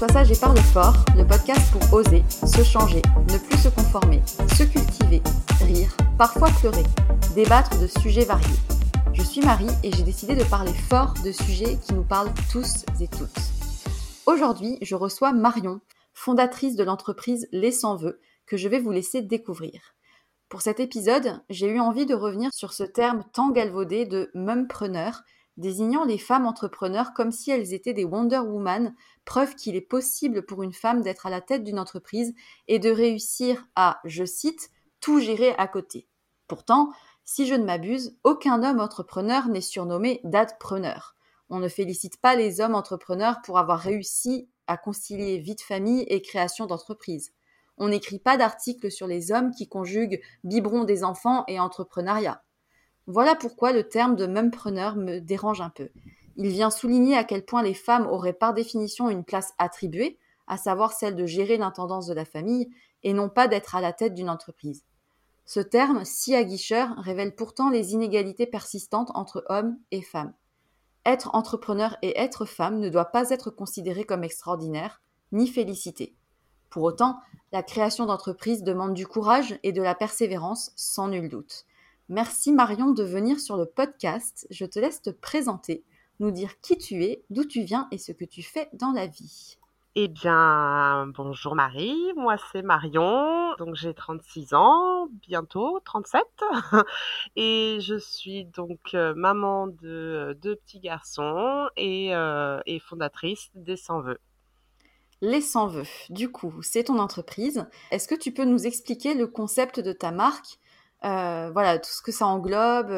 Bienvenue sur Sois sage et parle fort, le podcast pour oser, se changer, ne plus se conformer, se cultiver, rire, parfois pleurer, débattre de sujets variés. Je suis Marie et j'ai décidé de parler fort de sujets qui nous parlent tous et toutes. Aujourd'hui, je reçois Marion, fondatrice de l'entreprise Les Sans Vœux, que je vais vous laisser découvrir. Pour cet épisode, j'ai eu envie de revenir sur ce terme tant galvaudé de mumpreneur désignant les femmes entrepreneurs comme si elles étaient des Wonder Woman, preuve qu'il est possible pour une femme d'être à la tête d'une entreprise et de réussir à, je cite, tout gérer à côté. Pourtant, si je ne m'abuse, aucun homme entrepreneur n'est surnommé dadpreneur. On ne félicite pas les hommes entrepreneurs pour avoir réussi à concilier vie de famille et création d'entreprise. On n'écrit pas d'article sur les hommes qui conjuguent biberon des enfants et entrepreneuriat. Voilà pourquoi le terme de mumpreneur me dérange un peu. Il vient souligner à quel point les femmes auraient par définition une place attribuée, à savoir celle de gérer l'intendance de la famille, et non pas d'être à la tête d'une entreprise. Ce terme, si aguicheur, révèle pourtant les inégalités persistantes entre hommes et femmes. Être entrepreneur et être femme ne doit pas être considéré comme extraordinaire, ni félicité. Pour autant, la création d'entreprise demande du courage et de la persévérance, sans nul doute. Merci Marion de venir sur le podcast. Je te laisse te présenter, nous dire qui tu es, d'où tu viens et ce que tu fais dans la vie. Eh bien, bonjour Marie, moi c'est Marion, donc j'ai 36 ans, bientôt 37, et je suis donc euh, maman de euh, deux petits garçons et, euh, et fondatrice des Sans Vœux. Les Sans Vœux, du coup, c'est ton entreprise. Est-ce que tu peux nous expliquer le concept de ta marque Voilà, tout ce que ça englobe.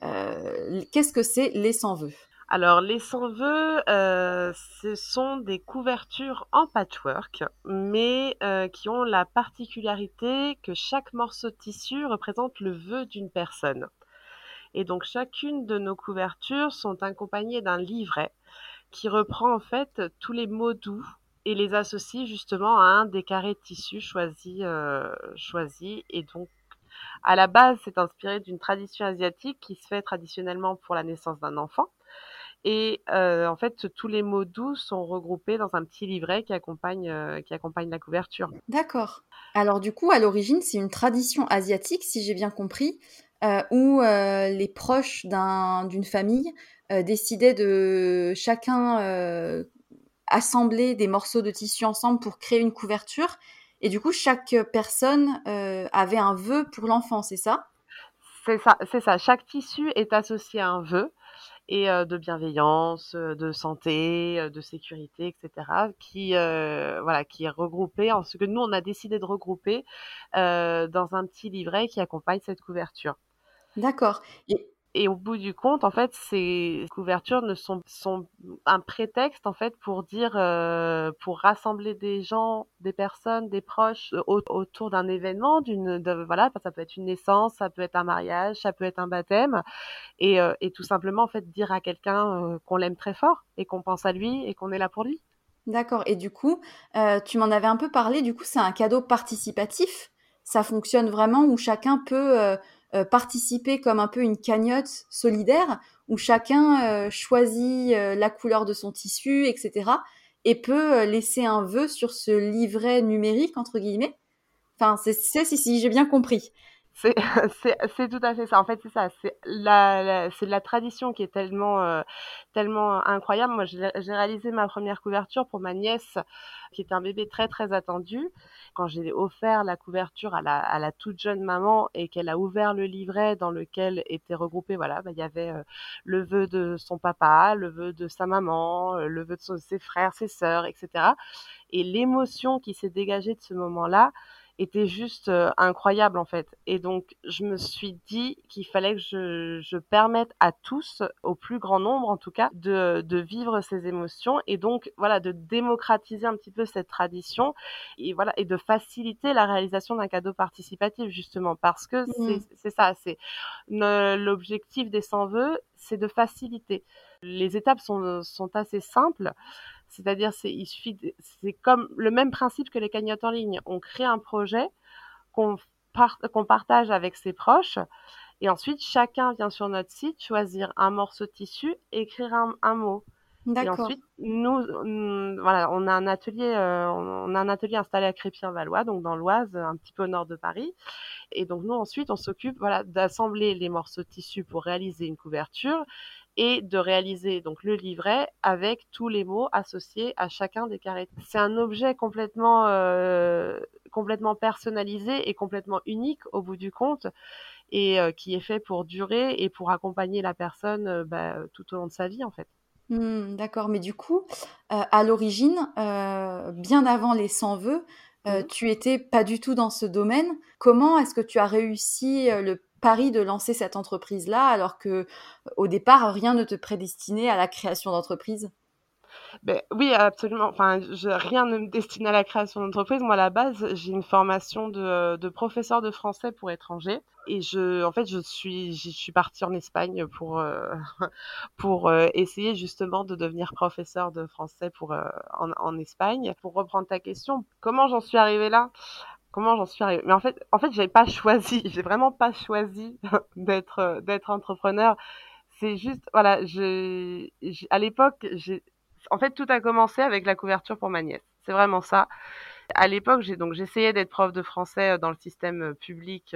Qu'est-ce que c'est les Sans Vœux alors, les sans-vœux, euh, ce sont des couvertures en patchwork, mais euh, qui ont la particularité que chaque morceau de tissu représente le vœu d'une personne. Et donc, chacune de nos couvertures sont accompagnées d'un livret qui reprend en fait tous les mots doux et les associe justement à un des carrés de tissu choisi, euh, choisi. Et donc, à la base, c'est inspiré d'une tradition asiatique qui se fait traditionnellement pour la naissance d'un enfant. Et euh, en fait, tous les mots doux sont regroupés dans un petit livret qui accompagne, euh, qui accompagne la couverture. D'accord. Alors du coup, à l'origine, c'est une tradition asiatique, si j'ai bien compris, euh, où les proches d'une famille décidaient de chacun assembler des morceaux de tissu ensemble pour créer une couverture. Et du coup, chaque personne avait un vœu pour l'enfant, c'est ça? C'est ça, c'est ça. Chaque tissu est associé à un vœu et de bienveillance, de santé, de sécurité, etc. Qui voilà, qui est regroupé en ce que nous on a décidé de regrouper dans un petit livret qui accompagne cette couverture. D'accord. Et et au bout du compte, en fait, ces couvertures sont un prétexte en fait pour dire, euh, pour rassembler des gens, des personnes, des proches euh, autour d'un événement, d'une, voilà, ça peut être une naissance, ça peut être un mariage, ça peut être un baptême, et, euh, et tout simplement en fait dire à quelqu'un qu'on l'aime très fort et qu'on pense à lui et qu'on est là pour lui. D'accord. Et du coup, tu m'en avais un peu parlé. Du coup, c'est un cadeau participatif. Ça fonctionne vraiment où chacun peut euh, participer comme un peu une cagnotte solidaire où chacun euh, choisit euh, la couleur de son tissu, etc. et peut laisser un vœu sur ce livret numérique entre guillemets. Enfin, c'est si, si j'ai bien compris. C'est tout à fait ça. En fait, c'est ça. C'est la, c'est la tradition qui est tellement, euh, tellement incroyable. Moi, j'ai réalisé ma première couverture pour ma nièce, qui était un bébé très, très attendu. Quand j'ai offert la couverture à la, à la toute jeune maman et qu'elle a ouvert le livret dans lequel était regroupé, voilà, bah, il y avait euh, le vœu de son papa, le vœu de sa maman, euh, le vœu de ses frères, ses sœurs, etc. Et l'émotion qui s'est dégagée de ce moment-là, était juste incroyable en fait. Et donc je me suis dit qu'il fallait que je, je, permette à tous, au plus grand nombre en tout cas, de, de, vivre ces émotions et donc voilà de démocratiser un petit peu cette tradition et voilà et de faciliter la réalisation d'un cadeau participatif justement parce que mmh. c'est ça, c'est l'objectif des 100 vœux, c'est de faciliter. Les étapes sont, sont assez simples. C'est-à-dire, c'est, il suffit, c'est comme le même principe que les cagnottes en ligne. On crée un projet qu'on, qu'on partage avec ses proches. Et ensuite, chacun vient sur notre site choisir un morceau de tissu, écrire un, mot. Et ensuite, nous, voilà, on a un atelier, euh, on a un atelier installé à Crépy-en-Valois, donc dans l'Oise, un petit peu au nord de Paris. Et donc nous ensuite, on s'occupe, voilà, d'assembler les morceaux de tissu pour réaliser une couverture et de réaliser donc le livret avec tous les mots associés à chacun des carrés. C'est un objet complètement euh, complètement personnalisé et complètement unique au bout du compte et euh, qui est fait pour durer et pour accompagner la personne euh, bah, tout au long de sa vie en fait. Mmh, d'accord, mais du coup, à l'origine, bien avant les 100 vœux, mmh. tu étais pas du tout dans ce domaine. Comment est-ce que tu as réussi le pari de lancer cette entreprise-là, alors que au départ, rien ne te prédestinait à la création d'entreprise? Ben, oui, absolument. Enfin, rien ne me destine à la création d'entreprise. Moi, à la base, j'ai une formation de, professeur de français pour étrangers. Et je, en fait, je suis, je suis partie en Espagne pour, euh, pour euh, essayer justement de devenir professeur de français pour, euh, en, en Espagne. Pour reprendre ta question, comment j'en suis arrivée là? Comment j'en suis arrivée Mais en fait, en fait, j'ai pas choisi, j'ai vraiment pas choisi d'être euh, d'être entrepreneur. C'est juste, voilà, je, à l'époque, j'ai, en fait, tout a commencé avec la couverture pour ma nièce. C'est vraiment ça. À l'époque, j'ai donc j'essayais d'être prof de français dans le système public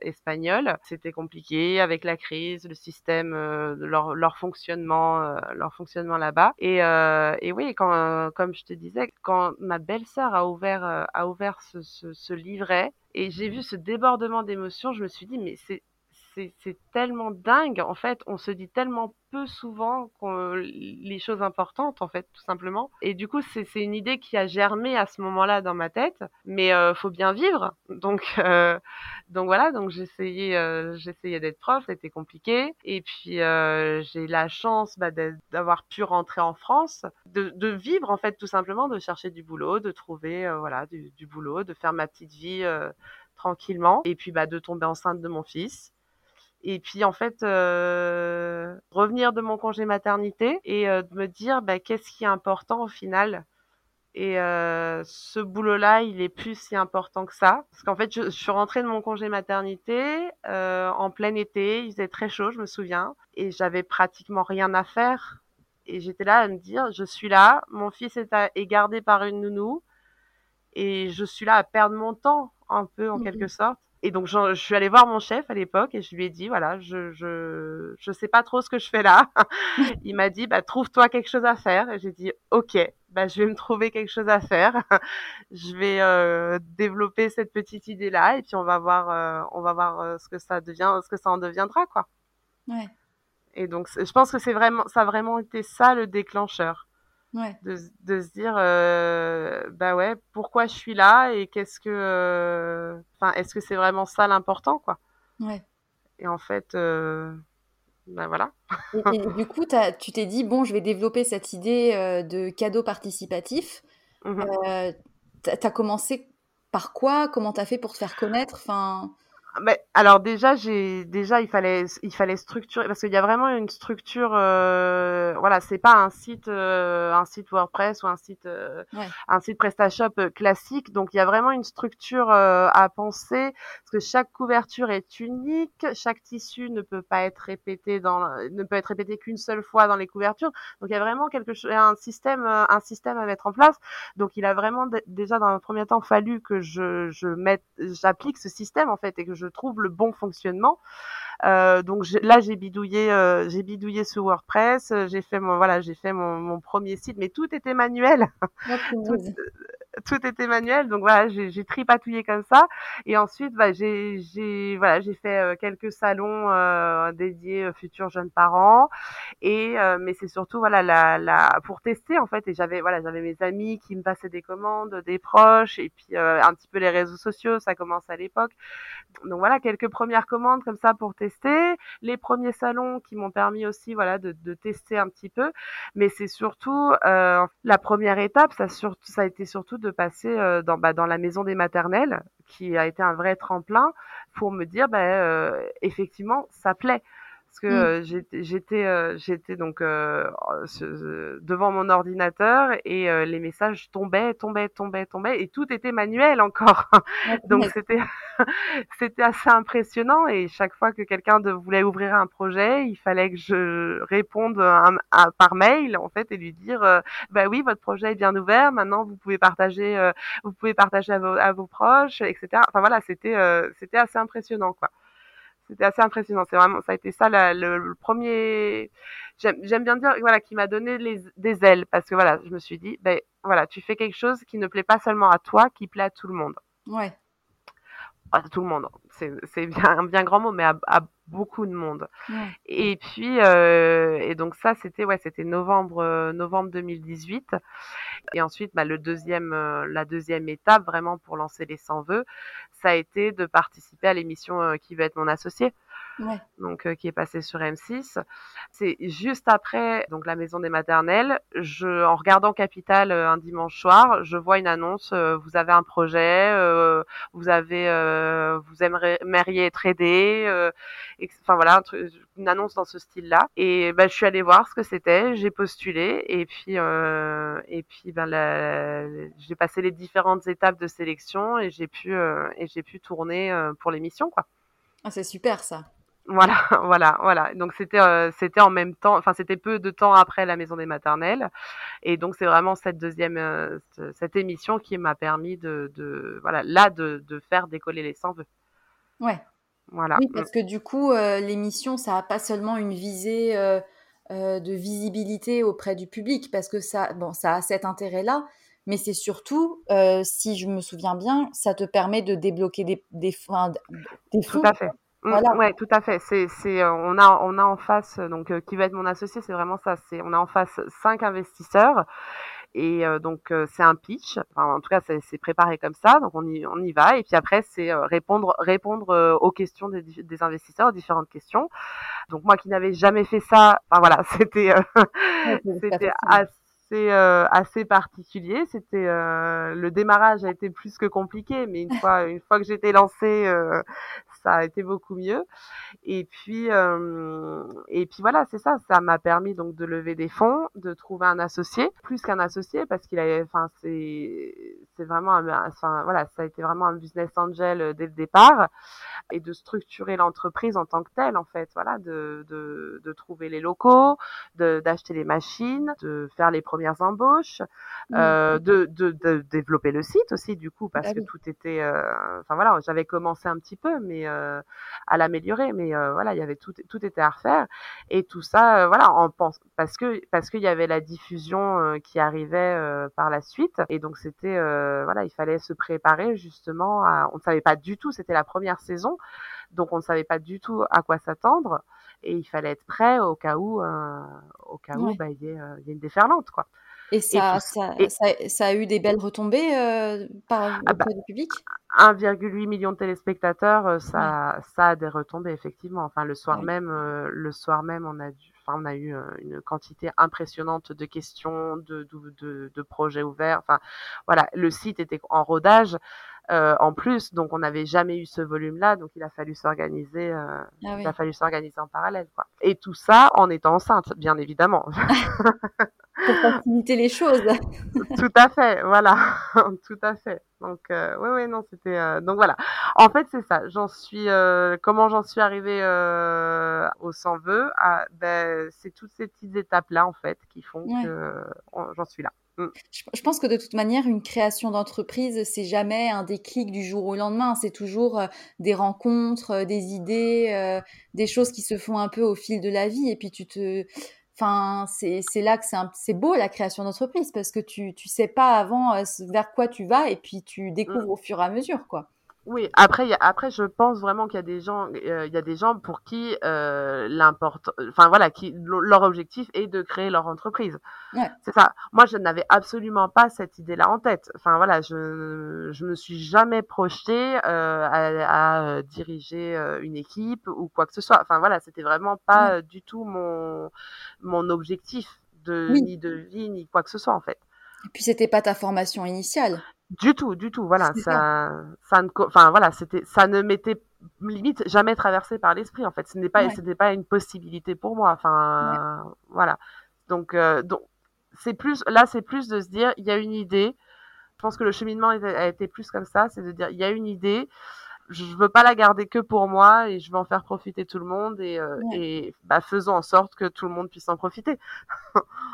espagnol. C'était compliqué avec la crise, le système, leur, leur fonctionnement, leur fonctionnement là-bas. Et, et oui, quand, comme je te disais, quand ma belle-sœur a ouvert, a ouvert ce, ce, ce livret et j'ai vu ce débordement d'émotions, je me suis dit mais c'est c'est tellement dingue. En fait, on se dit tellement peu souvent les choses importantes, en fait, tout simplement. Et du coup, c'est une idée qui a germé à ce moment-là dans ma tête. Mais euh, faut bien vivre. Donc, euh, donc voilà. Donc j'essayais, euh, j'essayais d'être prof. C'était compliqué. Et puis euh, j'ai la chance bah, d'avoir pu rentrer en France, de, vivre en fait, tout simplement, de chercher du boulot, de trouver voilà du, du, boulot, de faire ma petite vie tranquillement. Et puis bah, de tomber enceinte de mon fils et puis en fait, euh, revenir de mon congé maternité et euh, de me dire bah, qu'est-ce qui est important au final. Et euh, ce boulot-là, il est plus si important que ça. Parce qu'en fait, je, je, suis rentrée de mon congé maternité euh, en plein été, il faisait très chaud, je me souviens, et j'avais pratiquement rien à faire. Et j'étais là à me dire, je suis là, mon fils est, à, est gardé par une nounou, et je suis là à perdre mon temps, un peu en mmh. quelque sorte et donc je, suis allée voir mon chef à l'époque et je lui ai dit voilà je je je sais pas trop ce que je fais là. Il m'a dit bah trouve-toi quelque chose à faire et j'ai dit ok bah je vais me trouver quelque chose à faire. je vais euh, développer cette petite idée là et puis on va voir euh, on va voir euh, ce que ça devient ce que ça en deviendra quoi. Ouais. Et donc je pense que c'est vraiment ça a vraiment été ça le déclencheur. Ouais. De, de, se dire euh, bah ouais pourquoi je suis là et qu'est-ce que euh, enfin est-ce que c'est vraiment ça l'important quoi? Ouais. et en fait euh, ben voilà et, et, du coup as, tu t'es dit bon je vais développer cette idée euh, de cadeau participatif mmh. euh, t'as commencé par quoi? Comment t'as fait pour te faire connaître? Enfin mais alors déjà j'ai déjà il fallait il fallait structurer parce qu'il y a vraiment une structure euh, voilà c'est pas un site euh, un site WordPress ou un site euh, ouais. un site PrestaShop euh, classique. Donc il y a vraiment une structure euh, à penser parce que chaque couverture est unique. Chaque tissu ne peut pas être répété dans ne peut être répété qu'une seule fois dans les couvertures. Donc il y a vraiment quelque chose un système euh, un système à mettre en place. Donc il a vraiment déjà dans un premier temps fallu que je je mette j'applique ce système en fait et que je je trouve le bon fonctionnement. Euh, donc là j'ai bidouillé euh, j'ai bidouillé sur WordPress j'ai fait mon voilà j'ai fait mon, mon, premier site mais tout était manuel. Tout, tout, était manuel. Donc voilà j'ai tripatouillé comme ça. Et ensuite bah, j'ai voilà j'ai fait euh, quelques salons euh, dédiés aux futurs jeunes parents. Et euh, mais c'est surtout voilà la, la pour tester en fait. Et j'avais voilà j'avais mes amis qui me passaient des commandes des proches et puis euh, un petit peu les réseaux sociaux ça commence à l'époque. Donc voilà quelques premières commandes comme ça pour tester, les premiers salons qui m'ont permis aussi voilà de, de, tester un petit peu, mais c'est surtout euh, la première étape, ça, ça a été surtout de passer euh, dans, bah, dans la maison des maternelles, qui a été un vrai tremplin pour me dire bah, euh, effectivement ça plaît parce que mmh. euh, j'étais euh, j'étais donc euh, devant mon ordinateur et euh, les messages tombaient tombaient tombaient tombaient et tout était manuel encore. Donc c'était c'était assez impressionnant et chaque fois que quelqu'un voulait ouvrir un projet il fallait que je réponde un, un, par mail en fait et lui dire euh, bah oui votre projet est bien ouvert maintenant vous pouvez partager euh, vous pouvez partager à vos, à vos proches etc enfin voilà c'était c'était assez impressionnant quoi c'était assez impressionnant. C'est vraiment, ça a été ça le, le, premier. J'aime bien dire, voilà, qui m'a donné les, des ailes parce que voilà, je me suis dit, ben voilà, tu fais quelque chose qui ne plaît pas seulement à toi, qui plaît à tout le monde. Ouais. À tout le monde. C'est bien un bien grand mot, mais à, à beaucoup de monde. Ouais. Et puis, euh, et donc ça, c'était ouais, c'était novembre, euh, novembre 2018. Et ensuite, bah, le deuxième, euh, la deuxième étape vraiment pour lancer les 100 vœux, ça a été de participer à l'émission euh, Qui va être mon associé. Ouais. Donc, euh, qui est passé sur M6. C'est juste après, donc la maison des maternelles. Je, en regardant Capital euh, un dimanche soir, je vois une annonce. Euh, vous avez un projet, vous avez, vous aimeriez être aidé. enfin voilà, un truc, une annonce dans ce style-là. Et ben, je suis allée voir ce que c'était. J'ai postulé et puis, et puis ben, j'ai passé les différentes étapes de sélection et j'ai pu, et j'ai pu tourner pour l'émission, quoi. Ah, c'est super ça. Voilà, voilà, voilà. Donc c'était euh, c'était en même temps, enfin c'était peu de temps après la maison des maternelles, et donc c'est vraiment cette deuxième euh, cette émission qui m'a permis de, de voilà là de, de faire décoller les 100 vœux. Ouais. Voilà. Oui, parce que du coup euh, l'émission ça a pas seulement une visée de visibilité auprès du public, parce que ça bon ça a cet intérêt là, mais c'est surtout, si je me souviens bien, ça te permet de débloquer des, des, des fonds. Tout à fait. Mmh, voilà. Ouais, tout à fait. C'est, c'est, euh, on a, on a en face, donc euh, qui va être mon associé, c'est vraiment ça. C'est, on a en face cinq investisseurs et euh, donc c'est un pitch. Enfin, en tout cas, c'est, c'est préparé comme ça. Donc on y, on y va. Et puis après, c'est répondre, répondre aux questions des, des, investisseurs, aux différentes questions. Donc moi qui n'avais jamais fait ça, enfin voilà, c'était, c'était assez assez particulier. C'était le démarrage a été plus que compliqué, mais une fois une fois que j'étais lancée, ça a été beaucoup mieux. Et puis, euh, et puis voilà, c'est ça. Ça m'a permis donc de lever des fonds, de trouver un associé, plus qu'un associé parce qu'il avait, enfin, c'est, c'est vraiment, un, enfin, voilà, ça a été vraiment un business angel euh, dès le départ et de structurer l'entreprise en tant que telle, en fait, voilà, de, de, de trouver les locaux, de, d'acheter les machines, de faire les premières embauches, mmh. euh, de, de, de, développer le site aussi, du coup, parce bah que tout était, euh, enfin voilà, j'avais commencé un petit peu, mais euh, à l'améliorer. Mais euh, voilà, il y avait tout, tout était à refaire et tout ça, euh, voilà, on pense parce que parce qu'il y avait la diffusion qui arrivait par la suite et donc c'était voilà, il fallait se préparer justement. À, on ne savait pas du tout, c'était la première saison, donc on ne savait pas du tout à quoi s'attendre et il fallait être prêt au cas où, au cas où bah, il y, ait, il y ait une déferlante quoi. Et ça, ça, ça, a eu des belles retombées euh, par ah bah, du public? 1,8 million de téléspectateurs, euh, ça, ça a des retombées effectivement. Enfin, le soir même, euh, le soir même, on a dû, enfin, on a eu une quantité impressionnante de questions, de, de, de, projets ouverts. Enfin, voilà, le site était en rodage. en plus, donc on n'avait jamais eu ce volume-là, donc il a fallu s'organiser, ah il a fallu s'organiser en parallèle, quoi. Et tout ça en étant enceinte, bien évidemment. pour faciliter les choses. Tout à fait, voilà, tout à fait. Donc euh, oui, oui, non, c'était euh, donc voilà. En fait, c'est ça. J'en suis, euh, comment j'en suis arrivée euh, au sans vœux ben, c'est toutes ces petites étapes là en fait qui font que j'en suis là. Mm. Je, pense que de toute manière, une création d'entreprise, c'est jamais un déclic du jour au lendemain. C'est toujours des rencontres, des idées, des choses qui se font un peu au fil de la vie. Et puis tu te, Enfin, c'est là que c'est beau la création d'entreprise parce que tu tu sais pas avant euh, vers quoi tu vas et puis tu découvres mmh. au fur et à mesure quoi. Oui, après, y a, après, je pense vraiment qu'il y a des gens, euh, il y a des gens pour qui euh, l'important, enfin voilà, qui leur objectif est de créer leur entreprise. Ouais. C'est ça. Moi, je n'avais absolument pas cette idée-là en tête. Enfin voilà, je je me suis jamais projetée euh, à, à, euh, diriger euh, une équipe ou quoi que ce soit. Enfin voilà, c'était vraiment pas du tout mon mon objectif de ni de vie ni quoi que ce soit en fait. Et puis c'était pas ta formation initiale. Du tout, du tout. Voilà, ça, ça, ne, enfin voilà, c'était, ça ne m'était limite jamais traversé par l'esprit. En fait, ce n'est pas, ce n'était pas une possibilité pour moi. Enfin, voilà. Donc, euh, donc, c'est plus, là, c'est plus de se dire, il y a une idée. Je pense que le cheminement a été plus comme ça, c'est de dire, il y a une idée. Je veux pas la garder que pour moi et je veux en faire profiter tout le monde et, euh, et bah, faisons en sorte que tout le monde puisse en profiter.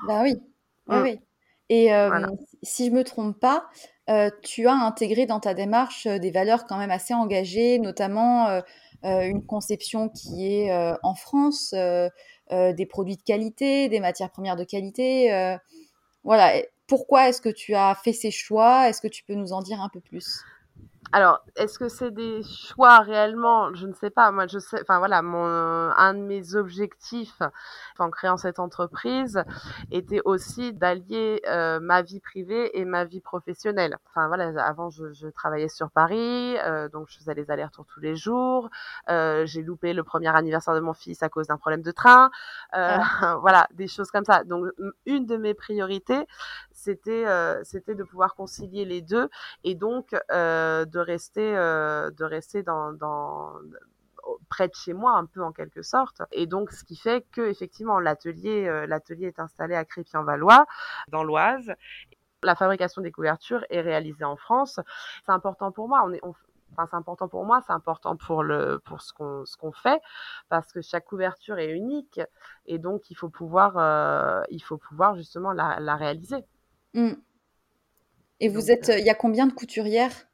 bah oui, oui, mm. oui. Et euh, si je me trompe pas, euh, tu as intégré dans ta démarche euh, des valeurs quand même assez engagées, notamment euh, une conception qui est en France, des produits de qualité, des matières premières de qualité. voilà. Pourquoi est-ce que tu as fait ces choix? Est-ce que tu peux nous en dire un peu plus? Alors, est-ce que c'est des choix réellement? Je ne sais pas. Moi, je sais. Enfin voilà, mon un de mes objectifs en créant cette entreprise était aussi d'allier euh, ma vie privée et ma vie professionnelle. Enfin voilà, avant je, je travaillais sur Paris, euh, donc je faisais les allers-retours tous les jours. Euh, J'ai loupé le premier anniversaire de mon fils à cause d'un problème de train. Euh, ah. voilà, des choses comme ça. Donc une de mes priorités, c'était euh, c'était de pouvoir concilier les deux et donc euh, de rester euh, de rester dans, dans près de chez moi un peu en quelque sorte. Et donc ce qui fait que effectivement l'atelier l'atelier est installé à Crépy-en-Valois dans l'Oise. La fabrication des couvertures est réalisée en France. C'est important pour moi. On est on, enfin c'est important pour moi, c'est important pour le pour ce qu'on ce qu'on fait parce que chaque couverture est unique et donc il faut pouvoir il faut pouvoir justement la, la réaliser. Mmh. Et vous êtes, il y a combien de couturières?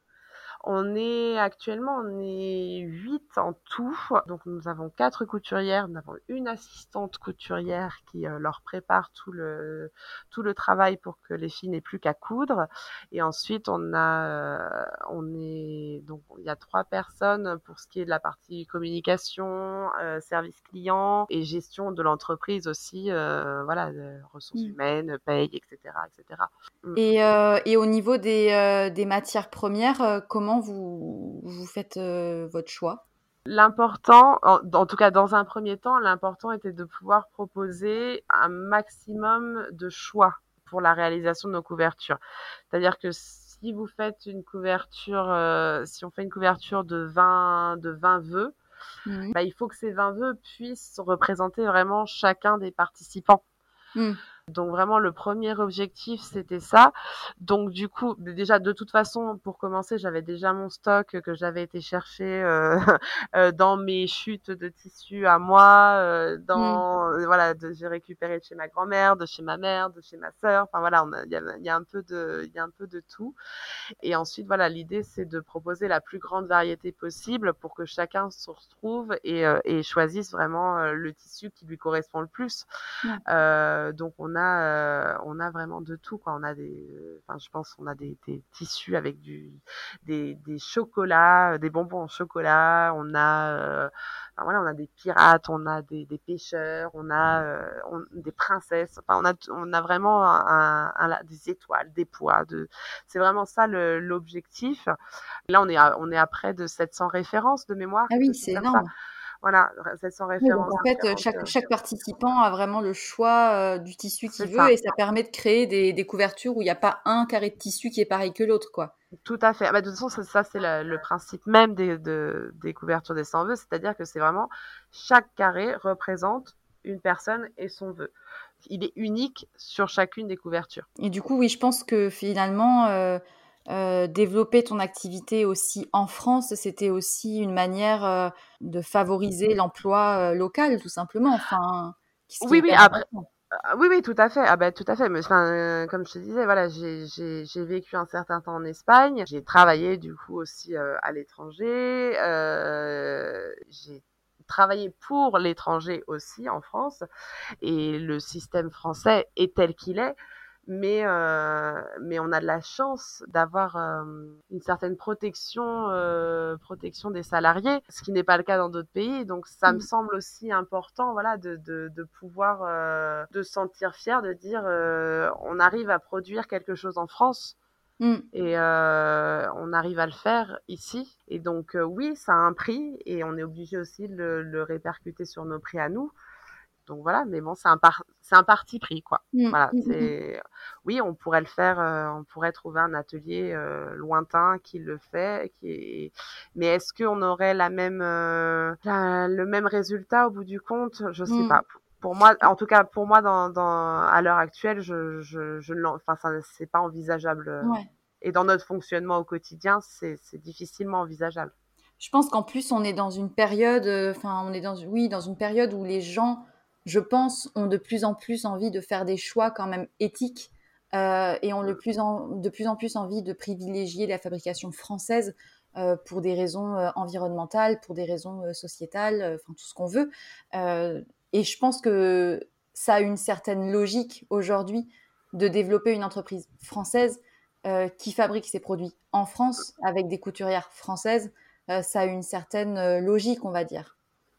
On est actuellement, on est 8 en tout. Donc nous avons quatre couturières, nous avons une assistante couturière qui euh, leur prépare tout le tout le travail pour que les filles n'aient plus qu'à coudre. Et ensuite on a euh, on est donc il y a trois personnes pour ce qui est de la partie communication, euh, service client et gestion de l'entreprise aussi, voilà, ressources mmh. humaines, paye, etc., etc. Et, et au niveau des, des matières premières, comment vous, vous faites euh, votre choix? L'important, en, tout cas dans un premier temps, l'important était de pouvoir proposer un maximum de choix pour la réalisation de nos couvertures. C'est-à-dire que si vous faites une couverture, euh, si on fait une couverture de 20, de 20 vœux, bah, il faut que ces 20 vœux puissent représenter vraiment chacun des participants. Mmh. Donc vraiment le premier objectif c'était ça. Donc du coup déjà de toute façon pour commencer j'avais déjà mon stock que j'avais été chercher euh, euh, dans mes chutes de tissus à moi, euh, dans mmh. voilà j'ai récupéré de chez ma grand-mère, de chez ma mère, de chez ma sœur. Enfin voilà il y a, y a, un peu de il y a un peu de tout. Et ensuite voilà l'idée c'est de proposer la plus grande variété possible pour que chacun se retrouve et, et choisisse vraiment le tissu qui lui correspond le plus. donc on on a, euh, on a vraiment de tout. Quoi. On a des, enfin, je pense, on a des, tissus avec du, des, des, chocolats, euh, des bonbons en chocolat. On a, euh, voilà, on a des pirates, on a des, des pêcheurs, on a des princesses. Enfin, on a, on a vraiment un, des étoiles, des poids. De, c'est vraiment ça l'objectif. Là, on est, à, on est à près de 700 références de mémoire. Ah oui, c'est énorme. Voilà, 700 références. en fait, chaque, chaque, participant a vraiment le choix euh, du tissu qu'il veut et ça permet de créer des, des couvertures où il n'y a pas un carré de tissu qui est pareil que l'autre, quoi. Tout à fait. Ah bah, de toute façon, ça, c'est le principe même des, de, des couvertures des 100 vœux, c'est-à-dire que c'est vraiment chaque carré représente une personne et son vœu. Il est unique sur chacune des couvertures. Et du coup, oui, je pense que finalement, euh, euh, développer ton activité aussi en France, c'était aussi une manière euh, de favoriser l'emploi euh, local, tout simplement. Enfin, oui, oui, après. Oui, oui, tout à fait. Ah ben, tout à fait. Mais enfin, comme je te disais, voilà, j'ai vécu un certain temps en Espagne. J'ai travaillé du coup aussi à l'étranger. j'ai travaillé pour l'étranger aussi en France. Et le système français est tel qu'il est mais euh, mais on a de la chance d'avoir euh, une certaine protection euh, protection des salariés ce qui n'est pas le cas dans d'autres pays donc ça me mmh. semble aussi important voilà de de, de pouvoir euh, de se sentir fier de dire euh, on arrive à produire quelque chose en France mmh. Et on arrive à le faire ici. Et donc oui, ça a un prix et on est obligé aussi de le, le répercuter sur nos prix à nous. Donc voilà, mais bon, c'est un parti pris quoi. Mmh, voilà, mmh, mmh, c'est oui, on pourrait le faire, euh, on pourrait trouver un atelier euh, lointain qui le fait, qui est... mais est-ce qu'on aurait la même euh, le même résultat au bout du compte? Je sais pas. Pour moi, en tout cas pour moi, dans, dans à l'heure actuelle, je je, je enfin ça c'est pas envisageable. Et dans notre fonctionnement au quotidien, c'est difficilement envisageable. Je pense qu'en plus on est dans une période, enfin on est dans oui dans une période où les gens je pense, ont de plus en plus envie de faire des choix quand même éthiques euh, et ont le plus en, de plus en plus envie de privilégier la fabrication française euh, pour des raisons euh, environnementales, pour des raisons sociétales, enfin tout ce qu'on veut. et je pense que ça a une certaine logique aujourd'hui de développer une entreprise française qui fabrique ses produits en France avec des couturières françaises. ça a une certaine logique, on va dire.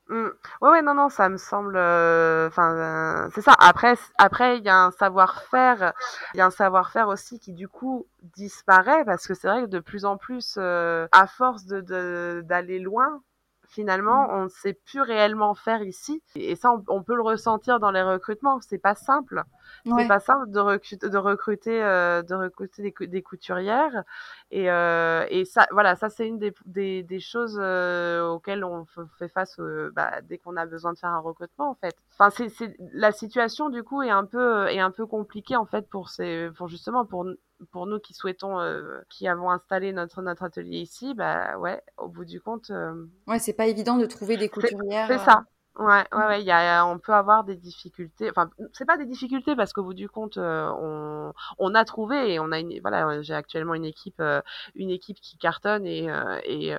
Mmh. Ouais, ouais, non, non, ça me semble. Euh, enfin, euh, c'est ça. Après, après, il y a un savoir-faire. Il y a un savoir-faire aussi qui du coup disparaît parce que c'est vrai que de plus en plus, euh, à force de d'aller loin, finalement, mmh. on ne sait plus réellement faire ici. Et ça, on, peut le ressentir dans les recrutements. C'est pas simple. C'est pas simple de, recruter, de recruter, euh, de recruter des, couturières. Et, euh, et ça, voilà, ça c'est une des, des, des choses euh, auxquelles on fait face bah, dès qu'on a besoin de faire un recrutement, en fait. Enfin, c'est, la situation du coup est un peu est un peu compliquée en fait pour ces, pour justement pour pour nous qui souhaitons, qui avons installé notre notre atelier ici, bah ouais, au bout du compte. ouais, c'est pas évident de trouver des couturières. C'est ça. Ouais, ouais, ouais, y a, on peut avoir des difficultés. Enfin, c'est pas des difficultés parce qu'au bout du compte, euh, on, on a trouvé et on a une, voilà, j'ai actuellement une équipe, euh, une équipe qui cartonne et euh, et,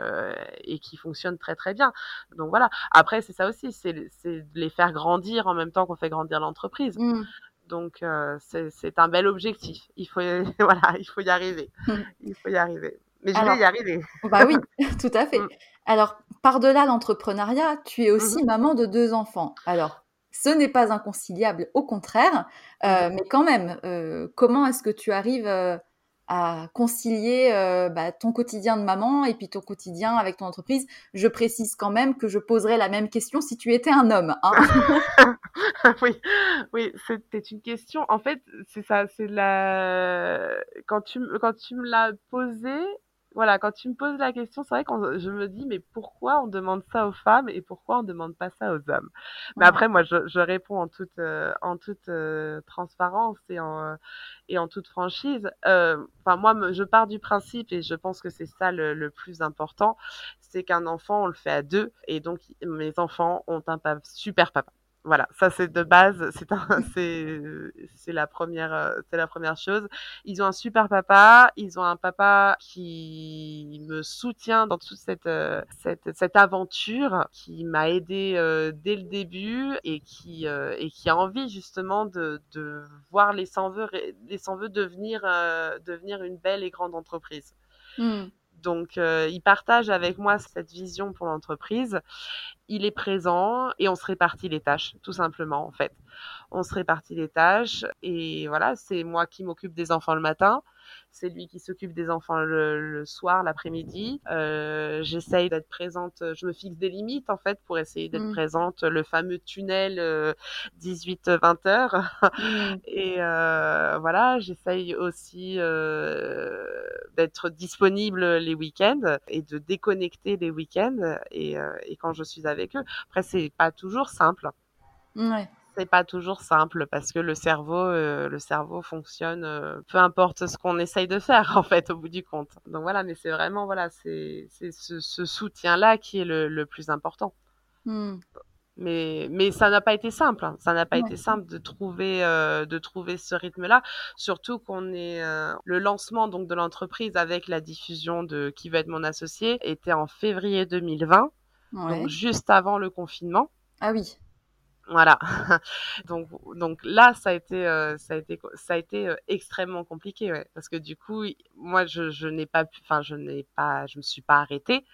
et qui fonctionne très très bien. Donc voilà. Après, c'est ça aussi, c'est de les faire grandir en même temps qu'on fait grandir l'entreprise. Mmh. Donc c'est c'est un bel objectif. Il faut voilà, il faut y arriver. Mmh. Il faut y arriver. Mais je vais y arriver. Bah oui, tout à fait. Mmh. Alors, par-delà l'entrepreneuriat, tu es aussi mmh maman de deux enfants. Alors, ce n'est pas inconciliable, au contraire, euh, mmh mais quand même, euh, comment est-ce que tu arrives euh, à concilier bah, ton quotidien de maman et puis ton quotidien avec ton entreprise? Je précise quand même que je poserais la même question si tu étais un homme. Hein. oui, oui, c'était une question. En fait, c'est ça, c'est la quand tu quand tu me l'as posée, voilà, quand tu me poses la question, c'est vrai que je me dis, mais pourquoi on demande ça aux femmes et pourquoi on ne demande pas ça aux hommes? Mais après, moi, je, je réponds en toute, euh, en toute euh, transparence et en, et en toute franchise. Euh, enfin, moi, je pars du principe et je pense que c'est ça le, le, plus important, c'est qu'un enfant, on le fait à deux et donc mes enfants ont un super papa. Voilà, ça c'est de base, c'est c'est la première euh, c'est la première chose. Ils ont un super papa, ils ont un papa qui me soutient dans toute cette euh, cette cette aventure, qui m'a aidé euh, dès le début et qui et qui a envie justement de de voir les sans les sans devenir devenir une belle et grande entreprise. Mmh. Donc, euh, il partage avec moi cette vision pour l'entreprise. Il est présent et on se répartit les tâches, tout simplement, en fait. On se répartit les tâches et voilà, c'est moi qui m'occupe des enfants le matin c'est lui qui s'occupe des enfants le, soir, l'après-midi. Euh, j'essaye d'être présente, je me fixe des limites en fait pour essayer d'être mmh. présente, le fameux tunnel 18-20 euh, heures. Mmh. Et euh, voilà, j'essaye aussi d'être disponible les week-ends et de déconnecter les week-ends et, et quand je suis avec eux. Après, c'est pas toujours simple. Ouais c'est pas toujours simple parce que le cerveau, euh, le cerveau fonctionne, euh, peu importe ce qu'on essaye de faire en fait au bout du compte. Donc voilà, mais c'est vraiment voilà, c'est ce, ce soutien là qui est le, le plus important. Mmh. Mais, mais ça n'a pas été simple. Hein. Ça n'a pas été simple de trouver, euh, de trouver ce rythme-là. Surtout qu'on est le lancement donc de l'entreprise avec la diffusion de Qui veut être mon associé était en février 2020, donc juste avant le confinement. Ah oui. Voilà. donc donc là ça a été euh, ça a été ça a été euh, extrêmement compliqué ouais. parce que du coup moi je, je n'ai pas pu enfin je n'ai pas je me suis pas arrêtée.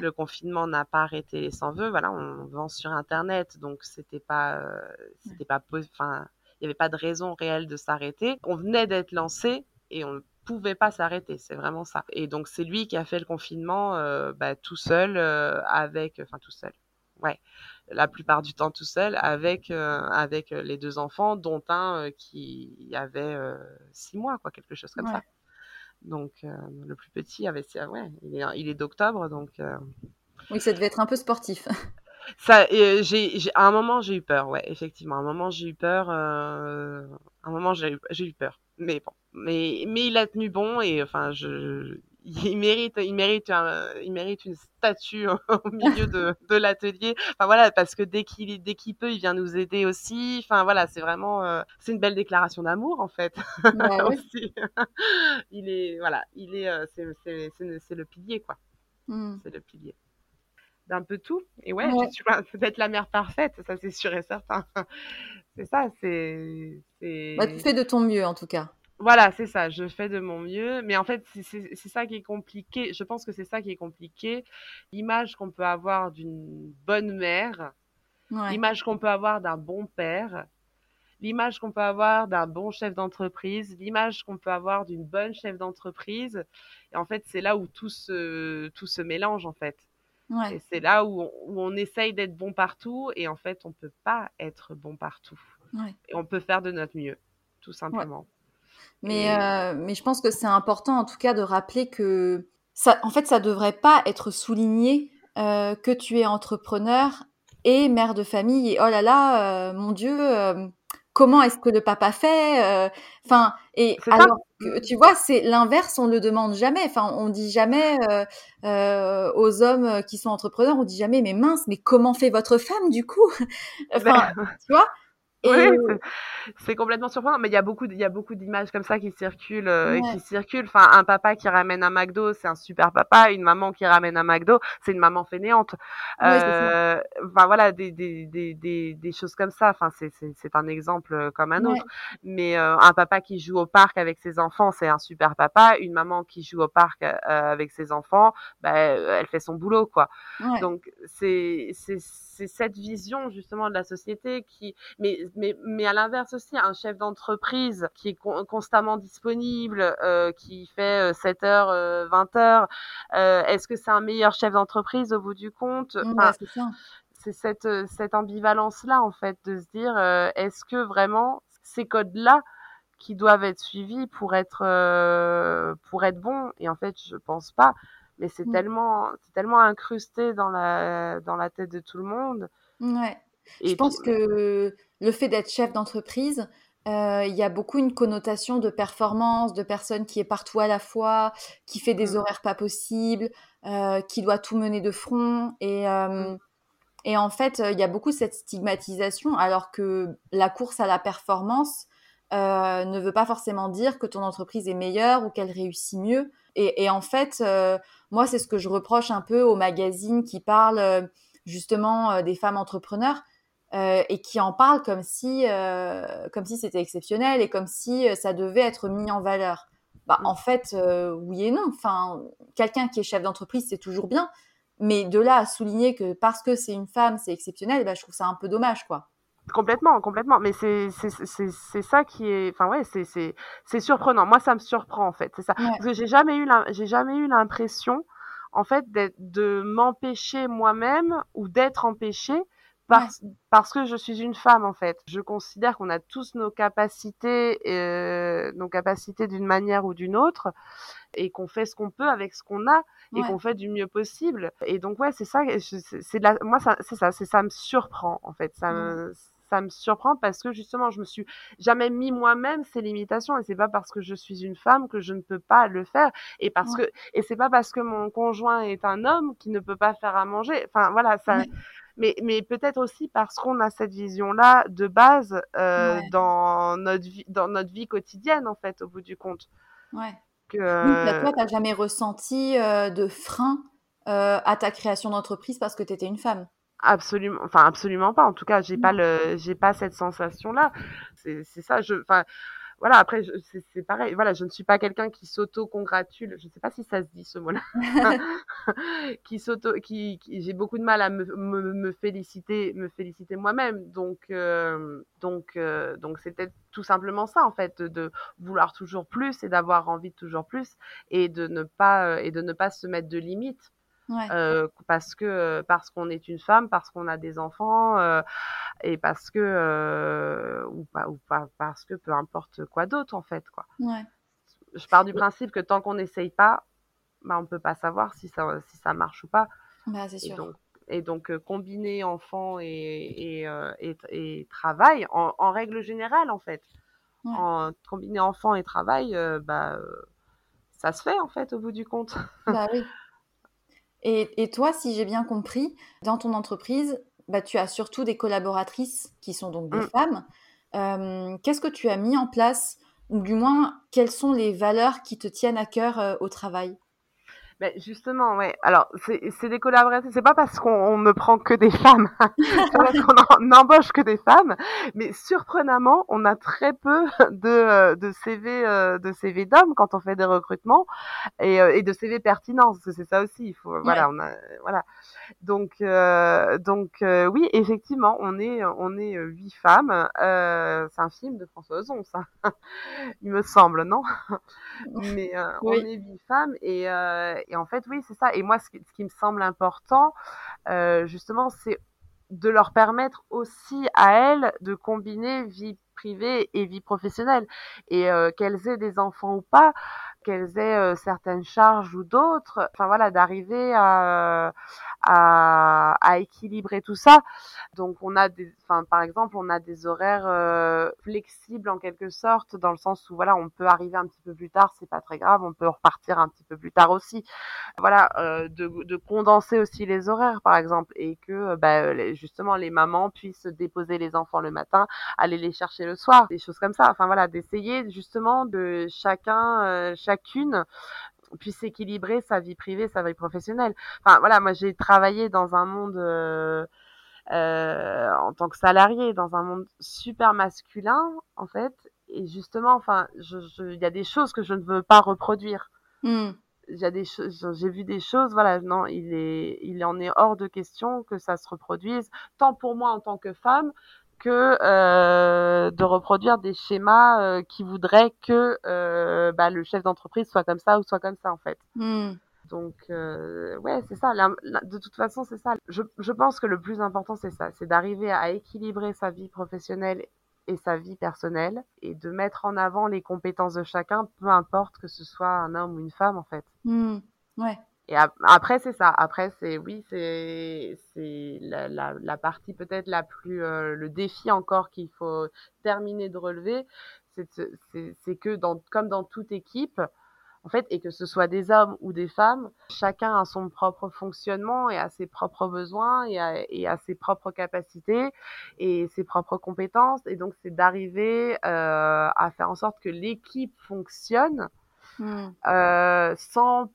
Le confinement n'a pas arrêté les sans vœux voilà, on vend sur internet donc c'était pas euh, c'était pas enfin il n'y avait pas de raison réelle de s'arrêter. On venait d'être lancé et on ne pouvait pas s'arrêter, c'est vraiment ça. Et donc c'est lui qui a fait le confinement bah, tout seul avec enfin tout seul. Ouais la plupart du temps tout seul avec euh, avec les deux enfants dont un euh, qui avait euh, six mois quoi quelque chose comme ça. Donc le plus petit avait ouais il est il est d'octobre donc oui ça devait être un peu sportif. Ça j'ai à un moment j'ai eu peur ouais effectivement. À un moment j'ai eu peur à un moment j'ai eu peur. Mais bon mais mais il a tenu bon et enfin je il mérite, il mérite, il mérite une statue au milieu de, de l'atelier. Enfin voilà, parce que dès qu'il, dès qu'il peut, il vient nous aider aussi. Enfin voilà, c'est vraiment, euh, c'est une belle déclaration d'amour en fait. Bah aussi. il est, voilà, il est, euh, c'est, c'est, c'est, le pilier quoi. Mmh. C'est le pilier d'un peu tout. Et ouais, ouais. tu vois, peut-être la mère parfaite, ça c'est sûr et certain. c'est ça, c'est, c'est. Bah, tu fais de ton mieux en tout cas. Voilà, c'est ça, je fais de mon mieux. Mais en fait, c'est ça qui est compliqué. Je pense que c'est ça qui est compliqué. L'image qu'on peut avoir d'une bonne mère, l'image qu'on peut avoir d'un bon père, l'image qu'on peut avoir d'un bon chef d'entreprise, l'image qu'on peut avoir d'une bonne chef d'entreprise. Et en fait, c'est là où tout se, tout se mélange, en fait. Et c'est là où on, où on essaye d'être bon partout. Et en fait, on ne peut pas être bon partout. Et on peut faire de notre mieux, tout simplement. Mais, euh, mais je pense que c'est important en tout cas de rappeler que ça, en fait, ça devrait pas être souligné euh, que tu es entrepreneur et mère de famille et oh là là, euh, mon Dieu, comment est-ce que le papa fait Enfin, et alors que, tu vois, c'est l'inverse, on le demande jamais. Enfin, on dit jamais aux hommes qui sont entrepreneurs, on dit jamais, mais mince, mais comment fait votre femme du coup? Enfin, ben, tu vois? Oui, c'est complètement surprenant, mais il y a beaucoup, il y a beaucoup d'images comme ça qui circulent, euh, qui circulent. Enfin, un papa qui ramène un McDo, c'est un super papa. Une maman qui ramène un McDo, c'est une maman fainéante. Euh, enfin voilà, des, des, des, des, choses comme ça. Enfin, c'est, c'est, un exemple euh, comme un autre. Mais euh, un papa qui joue au parc avec ses enfants, c'est un super papa. Une maman qui joue au parc avec ses enfants, bah, elle fait son boulot, quoi. Donc c'est, c'est c'est cette vision justement de la société qui, mais, mais, mais à l'inverse aussi, un chef d'entreprise qui est constamment disponible, euh, qui fait 7 heures, 20 heures, euh, est-ce que c'est un meilleur chef d'entreprise au bout du compte? C'est cette, cette ambivalence-là, en fait, de se dire, euh, est-ce que vraiment ces codes-là qui doivent être suivis pour être, pour être bons? Et en fait, je pense pas mais c'est mmh. tellement, tellement incrusté dans la, dans la tête de tout le monde. Ouais. Je pense que le fait d'être chef d'entreprise, euh, il y a beaucoup une connotation de performance, de personne qui est partout à la fois, qui fait des mmh. horaires pas possibles, euh, qui doit tout mener de front. Et, euh, mmh. et en fait, il y a beaucoup cette stigmatisation, alors que la course à la performance ne veut pas forcément dire que ton entreprise est meilleure ou qu'elle réussit mieux. Et, et en fait, moi, c'est ce que je reproche un peu aux magazines qui parlent euh, justement euh, des femmes entrepreneurs euh, et qui en parlent comme si, comme si c'était exceptionnel et comme si ça devait être mis en valeur. Bah, mm. en fait, oui et non. Enfin, quelqu'un qui est chef d'entreprise, c'est toujours bien. Mais de là à souligner que parce que c'est une femme, c'est exceptionnel, bah, je trouve ça un peu dommage, quoi. Complètement, complètement. Mais c'est c'est ça qui est, enfin ouais, c'est c'est c'est surprenant. Moi, ça me surprend en fait. C'est ça. Parce que j'ai jamais eu j'ai jamais eu l'impression en fait de m'empêcher moi-même ou d'être empêchée parce, parce que je suis une femme en fait. Je considère qu'on a tous nos capacités, euh, nos capacités d'une manière ou d'une autre, et qu'on fait ce qu'on peut avec ce qu'on a et qu'on fait du mieux possible. Et donc ouais, c'est ça. C'est moi ça, c'est ça, c'est ça me surprend en fait. Ça me, ça me surprend parce que justement, je me suis jamais mis moi-même ces limitations et c'est pas parce que je suis une femme que je ne peux pas le faire et parce que et c'est pas parce que mon conjoint est un homme qui ne peut pas faire à manger. Enfin voilà, ça. Mais, mais peut-être aussi parce qu'on a cette vision-là de base euh, dans notre vie, dans notre vie quotidienne en fait, au bout du compte. Ouais. Que, toi, t'as jamais ressenti euh, de frein euh, à ta création d'entreprise parce que tu étais une femme? Absolument, enfin absolument pas. En tout cas, j'ai pas mmh. le, j'ai pas cette sensation-là. C'est, c'est ça. Je, enfin, voilà. Après, c'est, pareil. Voilà, je ne suis pas quelqu'un qui s'auto-congratule. Je sais pas si ça se dit ce mot-là. qui s'auto, qui, j'ai beaucoup de mal à me, me, me féliciter, me féliciter moi-même. Donc, euh, donc, euh, donc, c'était tout simplement ça en fait, de vouloir toujours plus et d'avoir envie de toujours plus et de ne pas euh, et de ne pas se mettre de limites euh, parce que parce qu'on est une femme, parce qu'on a des enfants euh, et parce que euh, ou pas ou pas parce que peu importe quoi d'autre en fait quoi. Ouais. Je pars du principe que tant qu'on n'essaye pas, bah on peut pas savoir si ça si ça marche ou pas. Bah, c'est sûr. Et donc, et donc combiner enfant et et, et, et travail en, en, règle générale en fait. Ouais. En combiner enfant et travail, bah ça se fait en fait au bout du compte. Bah oui. Et, toi, si j'ai bien compris, dans ton entreprise, bah, tu as surtout des collaboratrices qui sont donc des mm. femmes. Euh, qu'est-ce que tu as mis en place, ou du moins, quelles sont les valeurs qui te tiennent à cœur euh, au travail? Ben justement, ouais. Alors, c'est des collaborations. C'est pas parce qu'on ne prend que des femmes, c'est parce qu'on n'embauche que des femmes, mais surprenamment, on a très peu de, euh, de CV, euh, de CV d'hommes quand on fait des recrutements et, euh, et de CV pertinents, parce que c'est ça aussi. Il faut, voilà, on a, voilà. Donc, euh, donc oui, effectivement, on est, on est huit femmes. Euh, c'est un film de François Ozon, ça, il me semble, non? Mais on est huit femmes et et en fait, oui, c'est ça. Et moi, ce qui, me semble important, euh, justement, c'est de leur permettre aussi à elles de combiner vie privée et vie professionnelle. Et euh, qu'elles aient des enfants ou pas, qu'elles aient euh, certaines charges ou d'autres, enfin voilà, d'arriver à, à, à équilibrer tout ça. Donc on a des, enfin par exemple, on a des horaires euh, flexibles en quelque sorte, dans le sens où voilà, on peut arriver un petit peu plus tard, c'est pas très grave, on peut repartir un petit peu plus tard aussi. Voilà, euh, de, de, condenser aussi les horaires par exemple, et que bah, justement les mamans puissent déposer les enfants le matin, aller les chercher le soir, des choses comme ça. Enfin voilà, d'essayer justement de chacun, euh, chacune puisse équilibrer sa vie privée, sa vie professionnelle. Enfin voilà, moi j'ai travaillé dans un monde euh, euh, en tant que salarié, dans un monde super masculin en fait, et justement, enfin, il je, y a des choses que je ne veux pas reproduire. Il y a des choses, j'ai vu des choses, voilà, non, il est, il en est hors de question que ça se reproduise, tant pour moi en tant que femme que euh, de reproduire des schémas euh, qui voudraient que euh, bah, le chef d'entreprise soit comme ça ou soit comme ça en fait. Hmm. Donc ouais, c'est ça. de toute façon, c'est ça. Je, je pense que le plus important, c'est ça, c'est d'arriver à équilibrer sa vie professionnelle et sa vie personnelle et de mettre en avant les compétences de chacun, peu importe que ce soit un homme ou une femme en fait. Hmm. Ouais. Et après, c'est ça. Après, c'est oui, c'est c'est la, la, la, partie peut-être la plus euh, le défi encore qu'il faut terminer de relever, c'est que dans comme dans toute équipe, en fait, et que ce soit des hommes ou des femmes, chacun a son propre fonctionnement et a ses propres besoins et a, et a ses propres capacités et ses propres compétences. Et donc, c'est d'arriver euh, à faire en sorte que l'équipe fonctionne mmh. euh, sans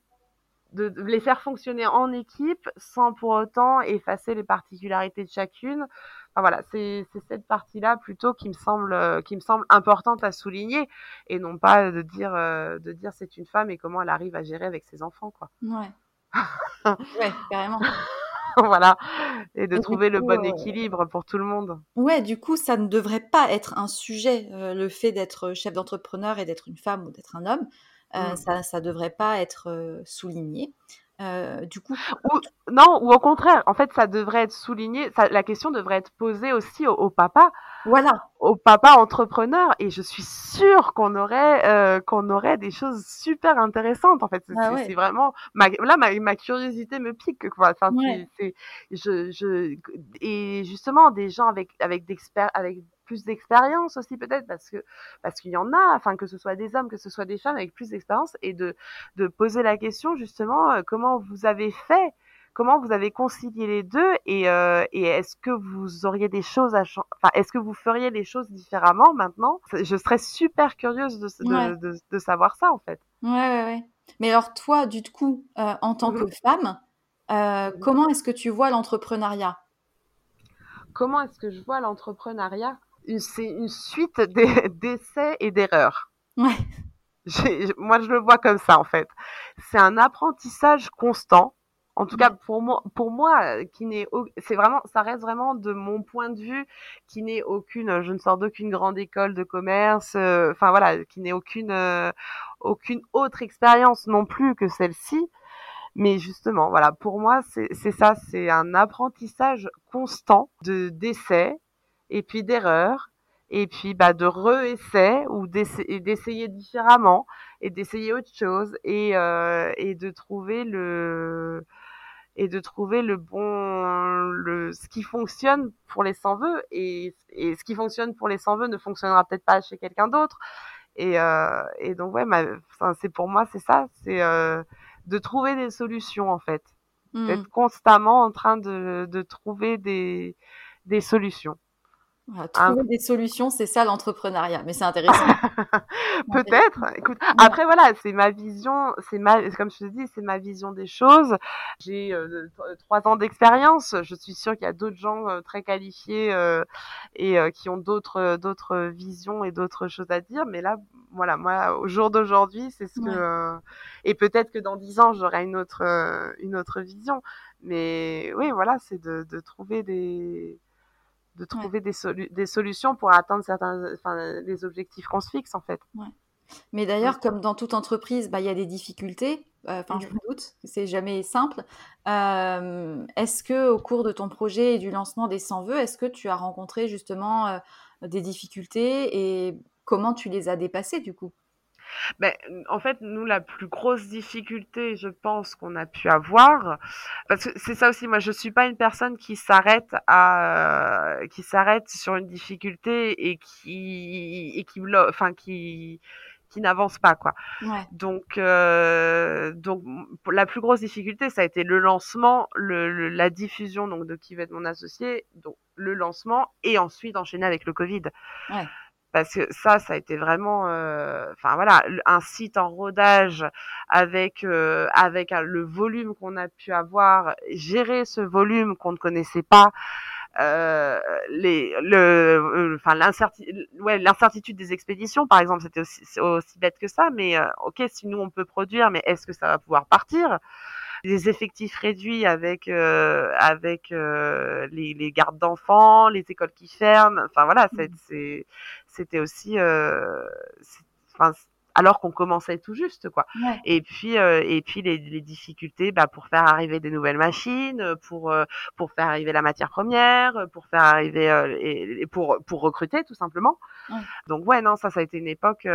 de, les faire fonctionner en équipe sans pour autant effacer les particularités de chacune. Enfin, voilà, c'est cette partie-là plutôt qui me semble euh, qui me semble importante à souligner et non pas de dire euh, de dire c'est une femme et comment elle arrive à gérer avec ses enfants quoi. Ouais. ouais, carrément. voilà, et de trouver le bon euh, équilibre pour tout le monde. Ouais, du coup, ça ne devrait pas être un sujet, le fait d'être chef d'entrepreneur et d'être une femme ou d'être un homme. Euh, mmh. ça, ça devrait pas être euh, souligné. Euh, du coup, ou, non, ou au contraire, en fait, ça devrait être souligné. Ça, la question devrait être posée aussi au, au, papa. Voilà. Au papa entrepreneur, et je suis sûre qu'on aurait euh, qu'on aurait des choses super intéressantes. En fait, c'est ah vraiment ma, là ma, ma, curiosité me pique. Quoi. Enfin, c'est, je, je et justement des gens avec avec d'experts avec plus d'expérience aussi peut-être parce que parce qu'il y en a, enfin que ce soit des hommes, que ce soit des femmes avec plus d'expérience et de de poser la question justement euh, comment vous avez fait comment vous avez concilié les deux et, euh, et est-ce que vous auriez des choses à enfin est-ce que vous feriez les choses différemment maintenant? Je serais super curieuse de, de, de, savoir ça en fait. Ouais ouais ouais. Mais alors toi du coup euh, en tant que mmh. femme mmh. comment est-ce que tu vois l'entrepreneuriat? Comment est-ce que je vois l'entrepreneuriat? C'est une suite d'essais et d'erreurs. Ouais. Moi, je le vois comme ça, en fait. C'est un apprentissage constant. En tout cas, pour moi, pour moi, qui n'est, c'est vraiment, ça reste vraiment de mon point de vue, qui n'est aucune, je ne sors d'aucune grande école de commerce, euh, enfin voilà, qui n'est aucune, euh, aucune autre expérience non plus que celle-ci. Mais justement, voilà, pour moi, c'est ça, c'est un apprentissage constant de d'essais et puis d'erreurs, et puis bah, de re-essais ou d'essayer différemment et d'essayer autre chose et, euh, et de trouver le et de trouver le bon le ce qui fonctionne pour les sans vœux et, et ce qui fonctionne pour les sans vœux ne fonctionnera peut-être pas chez quelqu'un d'autre. Et, euh, et donc ouais c'est pour moi c'est ça c'est euh, de trouver des solutions en fait. Mmh. d'être constamment en train de, de trouver des des solutions trouver des solutions, c'est ça l'entrepreneuriat, mais c'est intéressant. Peut-être. Écoute, après voilà, c'est ma vision, c'est ma, comme je te dis, c'est ma vision des choses. J'ai euh, trois ans d'expérience. Je suis sûre qu'il y a d'autres gens euh, très qualifiés euh, et qui ont d'autres d'autres visions et d'autres choses à dire. Mais là, voilà, moi, au jour d'aujourd'hui, c'est ce que. et peut-être que dans dix ans, j'aurai une autre une autre vision. Mais oui, voilà, c'est de, de trouver des de trouver des, des solutions pour atteindre certains, les objectifs qu'on se fixe en fait. Mais d'ailleurs, comme dans toute entreprise, bah, il y a des difficultés. Euh, enfin, je me doute, c'est jamais simple. Euh, est-ce que au cours de ton projet et du lancement des 100 vœux, est-ce que tu as rencontré justement euh, des difficultés et comment tu les as dépassées du coup? Ben, en fait, nous, la plus grosse difficulté, je pense, qu'on a pu avoir, parce que c'est ça aussi, moi, je suis pas une personne qui s'arrête à, qui s'arrête sur une difficulté et qui, et qui, enfin, qui, qui n'avance pas quoi. Ouais. Donc euh, donc la plus grosse difficulté ça a été le lancement, le, la diffusion donc de qui va être mon associé, donc le lancement et ensuite enchaîner avec le Covid. Ouais parce que ça, ça a été vraiment, euh, enfin voilà, un site en rodage avec euh, avec le volume qu'on a pu avoir, gérer ce volume qu'on ne connaissait pas. Euh, les le enfin l'incertitude ouais l'incertitude des expéditions par exemple c'était aussi aussi bête que ça mais ok si nous on peut produire mais est-ce que ça va pouvoir partir? Les effectifs réduits avec euh, avec euh, les, les, gardes d'enfants, les écoles qui ferment. Enfin voilà, mmh. c'était aussi, euh, enfin alors qu'on commençait tout juste quoi. Et puis et puis les, les difficultés bah, pour faire arriver des nouvelles machines, pour pour faire arriver la matière première, pour faire arriver et, pour pour recruter tout simplement. Donc ouais non ça ça a été une époque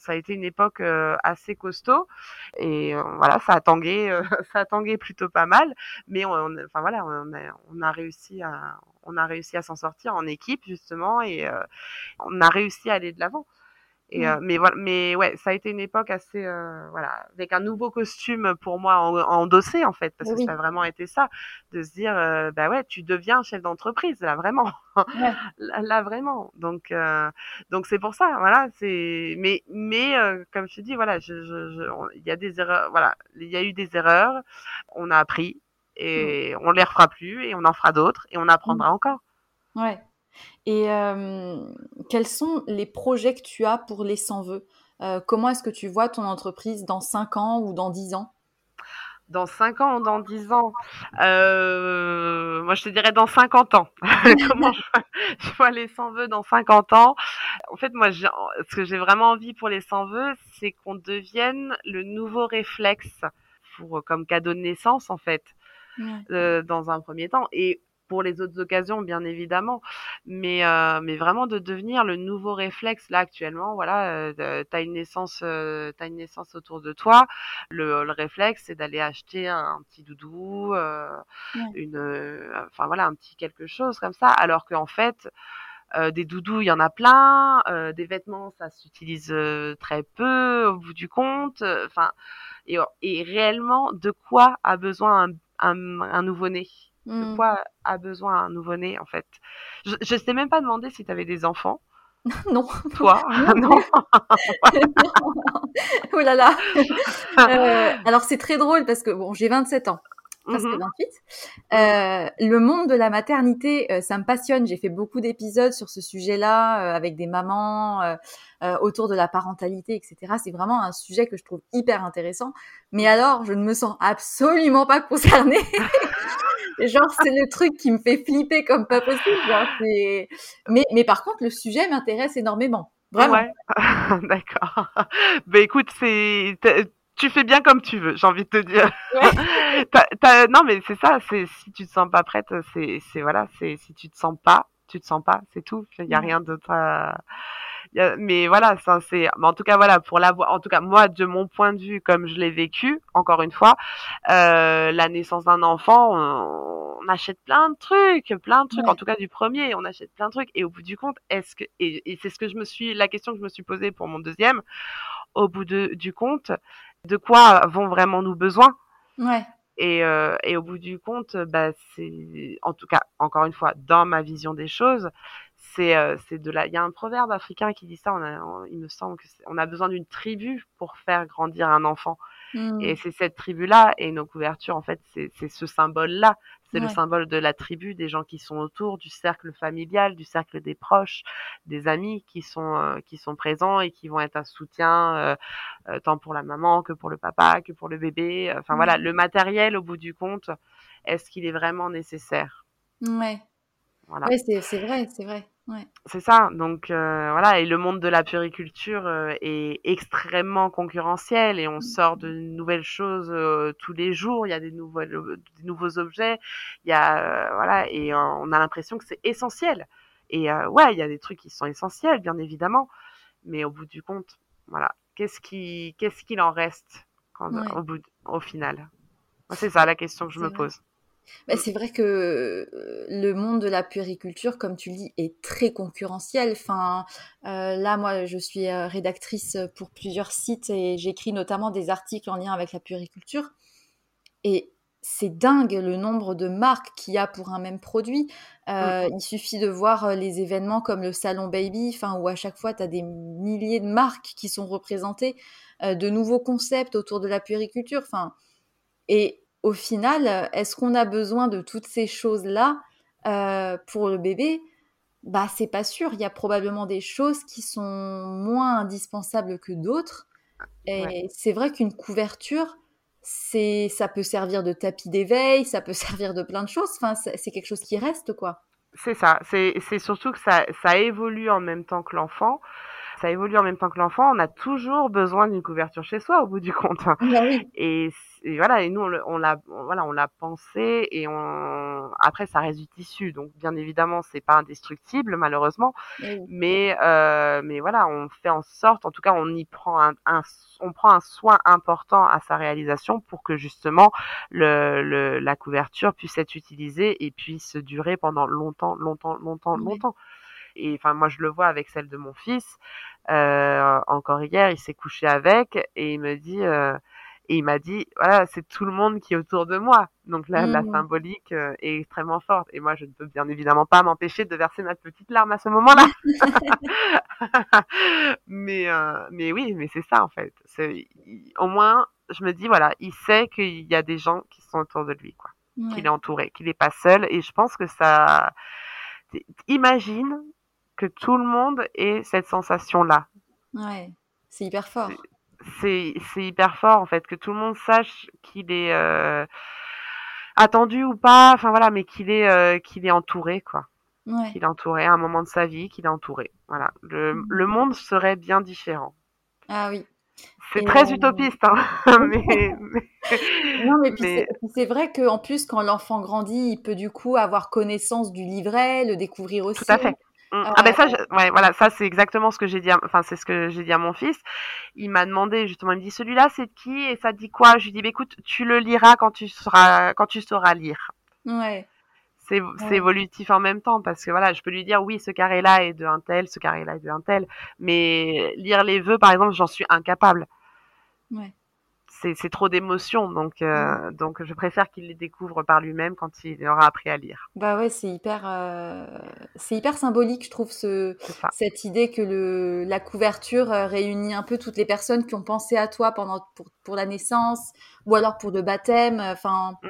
ça a été une époque assez costaud et voilà, ça a tangué, ça a tangué plutôt pas mal, mais on, enfin voilà, a, on a réussi à, on a réussi à s'en sortir en équipe justement et on a réussi à aller de l'avant. Et mmh. mais voilà, mais ouais, ça a été une époque assez voilà, avec un nouveau costume pour moi en, endossé en fait, parce que ça a vraiment été ça, de se dire bah ouais, tu deviens chef d'entreprise là vraiment, là, vraiment. Donc donc c'est pour ça, voilà, c'est mais mais comme je te dis voilà, je, je, il y a des erreurs, voilà, il y a eu des erreurs, on a appris mmh. et on les refera plus et on en fera d'autres et on apprendra mmh. encore. Ouais. Et quels sont les projets que tu as pour les sans vœux? Comment est-ce que tu vois ton entreprise dans 5 ans ou dans 10 ans? Dans 5 ans ou dans 10 ans? Euh, Moi, je te dirais dans 50 ans. Comment je vois, les sans-vœux dans 50 ans? En fait, moi, ce que j'ai vraiment envie pour les sans-vœux, c'est qu'on devienne le nouveau réflexe pour, comme cadeau de naissance, en fait, euh, dans un premier temps. Et pour les autres occasions, bien évidemment, mais euh, mais vraiment de devenir le nouveau réflexe là actuellement. Voilà, euh, tu as une naissance, euh, as une naissance autour de toi. Le, le réflexe, c'est d'aller acheter un, petit doudou, euh, une, enfin voilà, un petit quelque chose comme ça. Alors qu'en fait, euh, des doudous, il y en a plein. Euh, des vêtements, ça s'utilise très peu au bout du compte. Enfin, et, et, réellement, de quoi a besoin un, un, un nouveau-né? De mmh. quoi a besoin un nouveau-né en fait Je ne sais même pas demander si tu avais des enfants. non. Toi? Non? oh là là. Euh, alors c'est très drôle parce que bon, j'ai 27 ans. Presque 28. Mmh euh, le monde de la maternité, euh, ça me passionne. J'ai fait beaucoup d'épisodes sur ce sujet-là avec des mamans autour de la parentalité, etc. C'est vraiment un sujet que je trouve hyper intéressant. Mais alors, je ne me sens absolument pas concernée. genre, c'est le truc qui me fait flipper comme pas possible. Genre, mais, mais par contre, le sujet m'intéresse énormément. Vraiment. Ouais. D'accord. Ben écoute, c'est tu fais bien comme tu veux, j'ai envie de te dire. Ouais. non, mais c'est ça. C'est si tu te sens pas prête, c'est voilà, c'est si tu te sens pas, tu te sens pas, c'est tout. Il y a rien d'autre. À mais voilà, ça c'est. En tout cas, voilà, pour la En tout cas, moi, de mon point de vue, comme je l'ai vécu, encore une fois, euh, la naissance d'un enfant, on, achète plein de trucs, plein de trucs. En tout cas, du premier, on achète plein de trucs. Et au bout du compte, est-ce que et, c'est ce que je me suis, la question que je me suis posée pour mon deuxième. Au bout de, du compte, de quoi vont vraiment nous besoin Ouais. Et, euh, et, au bout du compte, bah, c'est, en tout cas, encore une fois, dans ma vision des choses, c'est euh, c'est de la il y a un proverbe africain qui dit ça on a, il me semble que on a besoin d'une tribu pour faire grandir un enfant mmh. et c'est cette tribu là et nos couvertures en fait c'est c'est ce symbole c'est le symbole de la tribu des gens qui sont autour du cercle familial du cercle des proches des amis qui sont euh, qui sont présents et qui vont être un soutien euh, tant pour la maman que pour le papa que pour le bébé. Enfin voilà le matériel au bout du compte est-ce qu'il est vraiment nécessaire? Ouais. Voilà. Oui, c'est vrai, c'est vrai. Ouais. C'est ça. Donc euh, voilà, et le monde de la puriculture euh, est extrêmement concurrentiel et on mmh. sort de nouvelles choses euh, tous les jours. Il y a des, nouvelles, des nouveaux objets. Il y a voilà, et on a l'impression que c'est essentiel. Et ouais, il y a des trucs qui sont essentiels, bien évidemment, mais au bout du compte, voilà, qu'est-ce qui, qu'est-ce qu'il en reste au bout, au final? C'est ça la question que je me pose. Bah, c'est vrai que euh, le monde de la puériculture, comme tu le dis, est très concurrentiel. Enfin, euh, là, moi, je suis euh, rédactrice pour plusieurs sites et j'écris notamment des articles en lien avec la puériculture. Et c'est dingue le nombre de marques qu'il y a pour un même produit. Mm. Il suffit de voir les événements comme le Salon Baby, où à chaque fois, tu as des milliers de marques qui sont représentées, de nouveaux concepts autour de la puériculture. Enfin, et au final, est-ce qu'on a besoin de toutes ces choses-là euh, pour le bébé? Bah, c'est pas sûr. Il y a probablement des choses qui sont moins indispensables que d'autres. Et c'est vrai qu'une couverture, c'est, ça peut servir de tapis d'éveil, ça peut servir de plein de choses. Enfin, c'est quelque chose qui reste, quoi. C'est ça. C'est surtout que ça, ça évolue en même temps que l'enfant ça évolue en même temps que l'enfant, on a toujours besoin d'une couverture chez soi au bout du compte. Bah et, voilà, et nous on l'a voilà, on l'a pensé et on après ça reste du tissu. Donc bien évidemment, c'est pas indestructible malheureusement, mais euh, mais voilà, on fait en sorte en tout cas on y prend un, on prend un soin important à sa réalisation pour que justement le, le la couverture puisse être utilisée et puisse durer pendant longtemps longtemps longtemps longtemps. Et enfin, moi, je le vois avec celle de mon fils. Euh, encore hier, il s'est couché avec et il me dit, euh, et il m'a dit, voilà, c'est tout le monde qui est autour de moi. Donc là, la mmh. symbolique euh, est extrêmement forte. Et moi, je ne peux bien évidemment pas m'empêcher de verser ma petite larme à ce moment-là. mais, mais oui, mais c'est ça en fait. Au moins, je me dis, voilà, il sait qu'il y a des gens qui sont autour de lui, quoi. Qu'il est entouré, qu'il n'est pas seul. Et je pense que ça. Imagine que tout le monde ait cette sensation-là. Ouais, c'est hyper fort. C'est hyper fort en fait, que tout le monde sache qu'il est euh, attendu ou pas, enfin voilà, mais qu'il est, euh, qu'il est entouré quoi. Ouais. Qu'il est entouré à un moment de sa vie, qu'il est entouré. Voilà, le, mmh. le monde serait bien différent. Ah oui. C'est très euh, utopiste, hein. mais, Non, mais c'est vrai qu'en plus, quand l'enfant grandit, il peut du coup avoir connaissance du livret, le découvrir aussi. Tout à fait. Mmh. Ah ben ça, ouais, voilà, ça c'est exactement ce que j'ai dit. Enfin, c'est ce que j'ai dit à mon fils. Il m'a demandé justement, il me dit celui-là c'est de qui? Et ça dit quoi? Je lui dis, bah, écoute, tu le liras quand tu seras, quand tu sauras lire. Ouais. C'est c'est évolutif en même temps parce que voilà, je peux lui dire oui, ce carré-là est de un tel, ce carré-là est de un tel, mais lire les vœux par exemple, j'en suis incapable. Ouais c'est trop d'émotions, donc euh, donc je préfère qu'il les découvre par lui-même quand il aura appris à lire. Bah ouais, c'est hyper euh, c'est hyper symbolique, je trouve ce cette idée que le la couverture euh, réunit un peu toutes les personnes qui ont pensé à toi pendant pour, pour la naissance ou alors pour le baptême, enfin. Mm.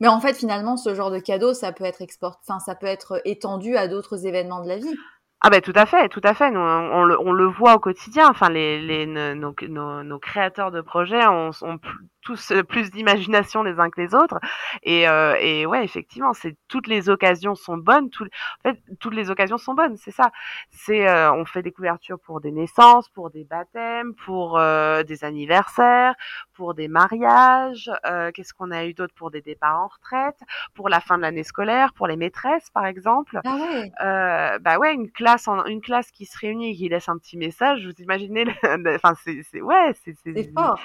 Mais en fait, finalement, ce genre de cadeau, ça peut être export, enfin, ça peut être étendu à d'autres événements de la vie. Ah ben tout à fait, tout à fait. Nous, on, le, on le voit au quotidien. Enfin, les, les nos, nos, nos créateurs de projets ont, ont tous euh, plus d'imagination les uns que les autres. Et, euh, et ouais, effectivement, c'est toutes les occasions sont bonnes. Tout, en fait, toutes les occasions sont bonnes, c'est ça. C'est euh, on fait des couvertures pour des naissances, pour des baptêmes, pour euh, des anniversaires, pour des mariages. Euh, qu'est-ce qu'on a eu d'autre pour des départs en retraite, pour la fin de l'année scolaire, pour les maîtresses, par exemple. Ah ouais. bah ouais, une classe en, une classe qui se réunit et qui laisse un petit message. Vous imaginez, enfin c'est ouais, c'est c'est fort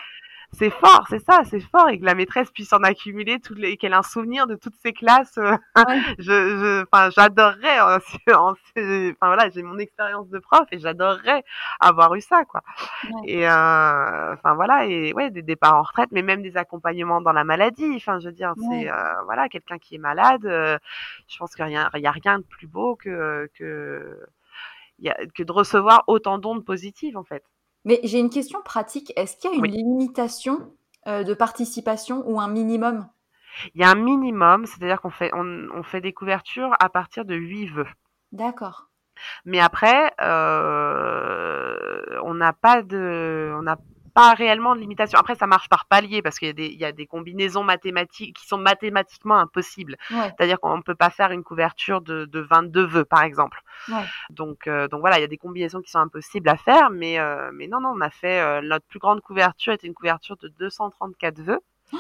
c'est fort, c'est ça, c'est fort et que la maîtresse puisse en accumuler toutes les, qu'elle ait un souvenir de toutes ces classes. Euh, je, je, enfin, j'adorerais. enfin voilà, j'ai mon expérience de prof et j'adorerais avoir eu ça, quoi. Et euh, enfin voilà, et ouais, des départs en retraite, mais même des accompagnements dans la maladie. Enfin, je veux dire, c'est euh, voilà, quelqu'un qui est malade. je pense qu'il y a, rien de plus beau que que y a, que de recevoir autant d'ondes positives, en fait. Mais j'ai une question pratique. Est-ce qu'il y a une limitation euh, de participation ou un minimum? Il y a un minimum, c'est-à-dire qu'on fait, on, fait des couvertures à partir de 8 vœux. D'accord. Mais après, euh, on n'a pas de, on n'a pas réellement de limitation. Après, ça marche par palier parce qu'il y a des, il y a des combinaisons mathématiques qui sont mathématiquement impossibles. C'est-à-dire qu'on ne peut pas faire une couverture de, de 22 vœux, par exemple. Ouais. Donc, euh, donc voilà, il y a des combinaisons qui sont impossibles à faire, mais, euh, mais non, non, on a fait, euh, notre plus grande couverture était une couverture de 234 vœux.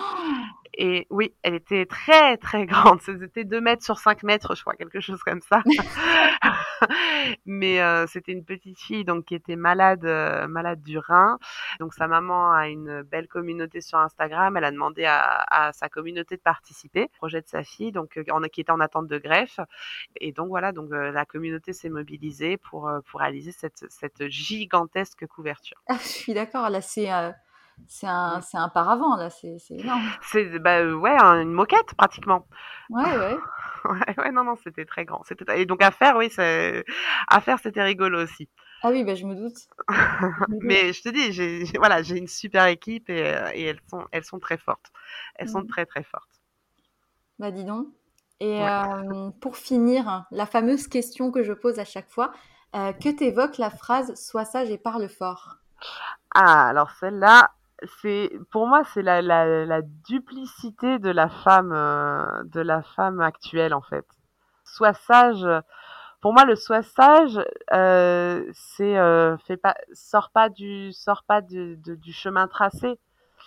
Et oui, elle était très très grande. C'était 2 mètres sur 5 mètres, je crois, quelque chose comme ça. Mais euh, c'était une petite fille donc qui était malade, malade du rein. Donc sa maman a une belle communauté sur Instagram. Elle a demandé à, à sa communauté de participer au projet de sa fille, donc euh, qui était en attente de greffe. Et donc voilà, donc la communauté s'est mobilisée pour pour réaliser cette cette gigantesque couverture. Ah, je suis d'accord. Là, c'est c'est un, un paravent, là, c'est, énorme. C'est, bah, euh, ouais, une moquette, pratiquement. Ouais, ouais. ouais, ouais, non, non, c'était très grand. C'était... Et donc, à faire, oui, c'est... à faire, c'était rigolo aussi. Ah oui, bah, je me doute. Mais je te dis, j'ai, voilà, j'ai une super équipe et, euh, et, elles, sont, elles sont très fortes. Elles sont mmh. très, très fortes. Bah, dis donc. Et euh, pour finir, la fameuse question que je pose à chaque fois, que t'évoque la phrase « Sois sage et parle fort » Ah, alors celle-là, c'est pour moi c'est la, la, la, duplicité de la femme euh, de la femme actuelle en fait. Sois sage. Pour moi, le sois sage, euh, c'est euh, fait pas sort pas du sort pas du, du chemin tracé,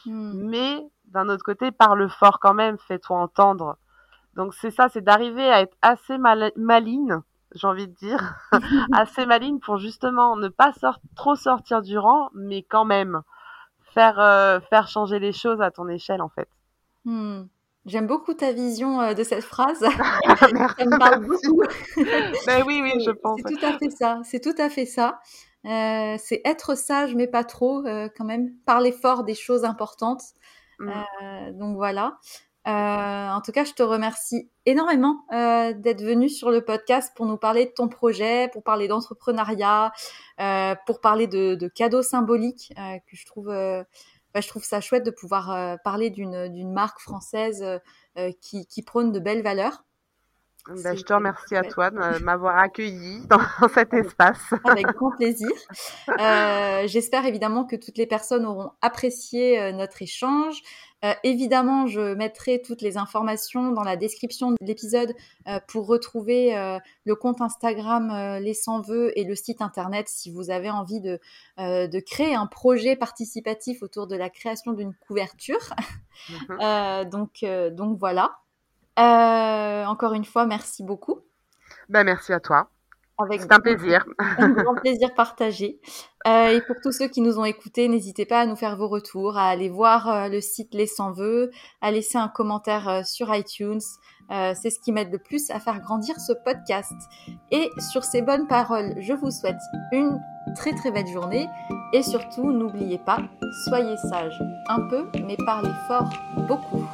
hmm. mais d'un autre côté parle fort quand même, fais-toi entendre. Donc c'est ça, c'est d'arriver à être assez mal, maline, j'ai envie de dire, assez maline pour justement ne pas sort, trop sortir du rang, mais quand même faire, euh, faire changer les choses à ton échelle, en fait. Hmm. J'aime beaucoup ta vision euh, de cette phrase. ça me parle beaucoup. ben oui, oui, je pense. C'est tout à fait ça. C'est tout à fait ça. Euh, c'est être sage, mais pas trop, quand même. Parler fort des choses importantes. Hmm. donc voilà. Euh, en tout cas, je te remercie énormément euh, d'être venu sur le podcast pour nous parler de ton projet, pour parler d'entrepreneuriat, euh, pour parler de, de cadeaux symboliques que je trouve, bah, je trouve ça chouette de pouvoir parler d'une marque française qui, qui prône de belles valeurs. Ben, je te remercie à toi de m'avoir accueilli dans, cet espace. Avec grand plaisir. Euh, J'espère évidemment que toutes les personnes auront apprécié notre échange. Euh, évidemment, je mettrai toutes les informations dans la description de l'épisode euh, pour retrouver euh, le compte Instagram Les Sans Vœux et le site internet si vous avez envie de, de créer un projet participatif autour de la création d'une couverture. Mhm. donc, donc voilà. Encore une fois, merci beaucoup. Ben, merci à toi. C'est un plaisir. Un grand plaisir partagé. Euh, et pour tous ceux qui nous ont écoutés, n'hésitez pas à nous faire vos retours, à aller voir euh, le site Les Sans Vœux, à laisser un commentaire euh, sur iTunes. Euh, c'est ce qui m'aide le plus à faire grandir ce podcast. Et sur ces bonnes paroles, je vous souhaite une très très belle journée. Et surtout, n'oubliez pas, soyez sages un peu, mais parlez fort beaucoup.